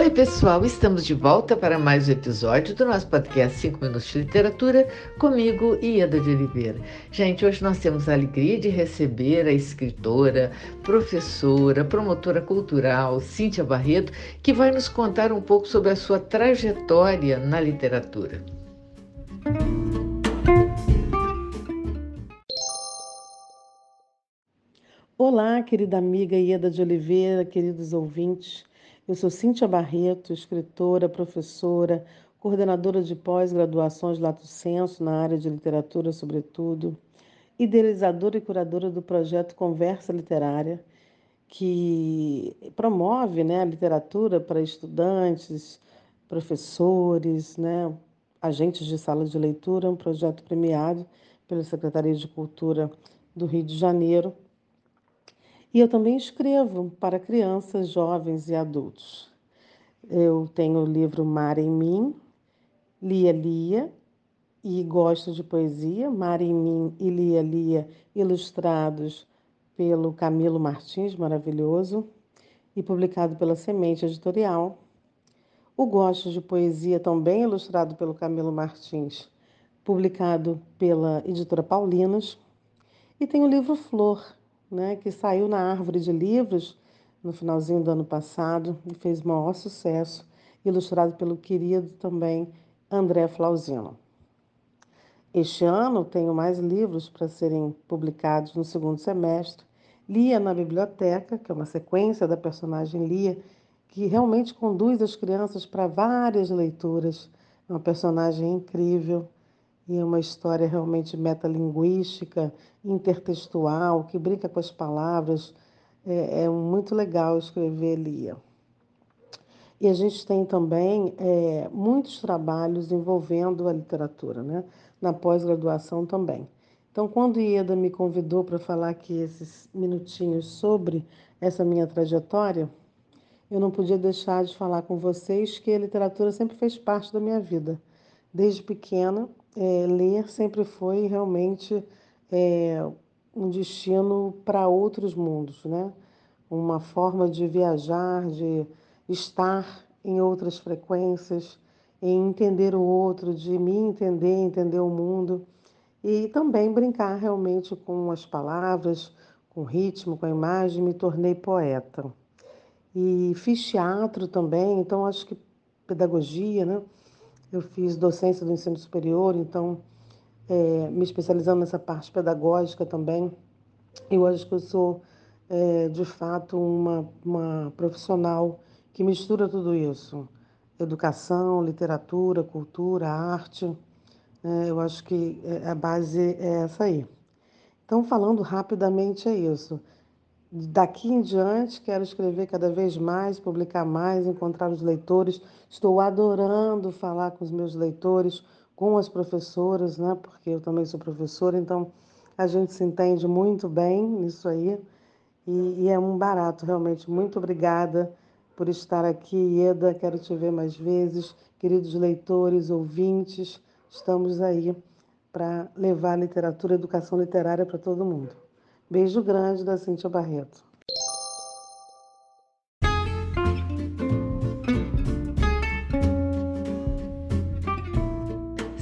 Oi, pessoal, estamos de volta para mais um episódio do nosso podcast 5 Minutos de Literatura, comigo, Ieda de Oliveira. Gente, hoje nós temos a alegria de receber a escritora, professora, promotora cultural, Cíntia Barreto, que vai nos contar um pouco sobre a sua trajetória na literatura. Olá, querida amiga Ieda de Oliveira, queridos ouvintes. Eu sou Cíntia Barreto, escritora, professora, coordenadora de pós-graduações Lato Senso na área de literatura, sobretudo, idealizadora e curadora do projeto Conversa Literária, que promove né, a literatura para estudantes, professores, né, agentes de sala de leitura, um projeto premiado pela Secretaria de Cultura do Rio de Janeiro e eu também escrevo para crianças, jovens e adultos. Eu tenho o livro Mar em Mim, Lia Lia, e gosto de poesia, Mar em Mim e Lia Lia, ilustrados pelo Camilo Martins, maravilhoso, e publicado pela Semente Editorial. O Gosto de Poesia, também ilustrado pelo Camilo Martins, publicado pela editora Paulinas. E tem o livro Flor, né, que saiu na Árvore de Livros no finalzinho do ano passado e fez maior sucesso, ilustrado pelo querido também André Flauzino. Este ano tenho mais livros para serem publicados no segundo semestre. Lia na Biblioteca, que é uma sequência da personagem Lia, que realmente conduz as crianças para várias leituras. É uma personagem incrível e é uma história realmente metalinguística, intertextual, que brinca com as palavras. É, é muito legal escrever Lia. E a gente tem também é, muitos trabalhos envolvendo a literatura, né? na pós-graduação também. Então, quando Ieda me convidou para falar aqui esses minutinhos sobre essa minha trajetória, eu não podia deixar de falar com vocês que a literatura sempre fez parte da minha vida. Desde pequena, é, ler sempre foi realmente é, um destino para outros mundos, né? Uma forma de viajar, de estar em outras frequências, em entender o outro, de me entender, entender o mundo e também brincar realmente com as palavras, com o ritmo, com a imagem, me tornei poeta. E fiz teatro também, então acho que pedagogia, né? Eu fiz docência do ensino superior, então, é, me especializando nessa parte pedagógica também. Eu acho que eu sou, é, de fato, uma, uma profissional que mistura tudo isso: educação, literatura, cultura, arte. É, eu acho que é, a base é essa aí. Então, falando rapidamente, é isso. Daqui em diante, quero escrever cada vez mais, publicar mais, encontrar os leitores. Estou adorando falar com os meus leitores, com as professoras, né? Porque eu também sou professora, então a gente se entende muito bem nisso aí. E, e é um barato, realmente. Muito obrigada por estar aqui, Ieda. Quero te ver mais vezes. Queridos leitores, ouvintes, estamos aí para levar literatura, educação literária para todo mundo. Beijo grande da Cíntia Barreto.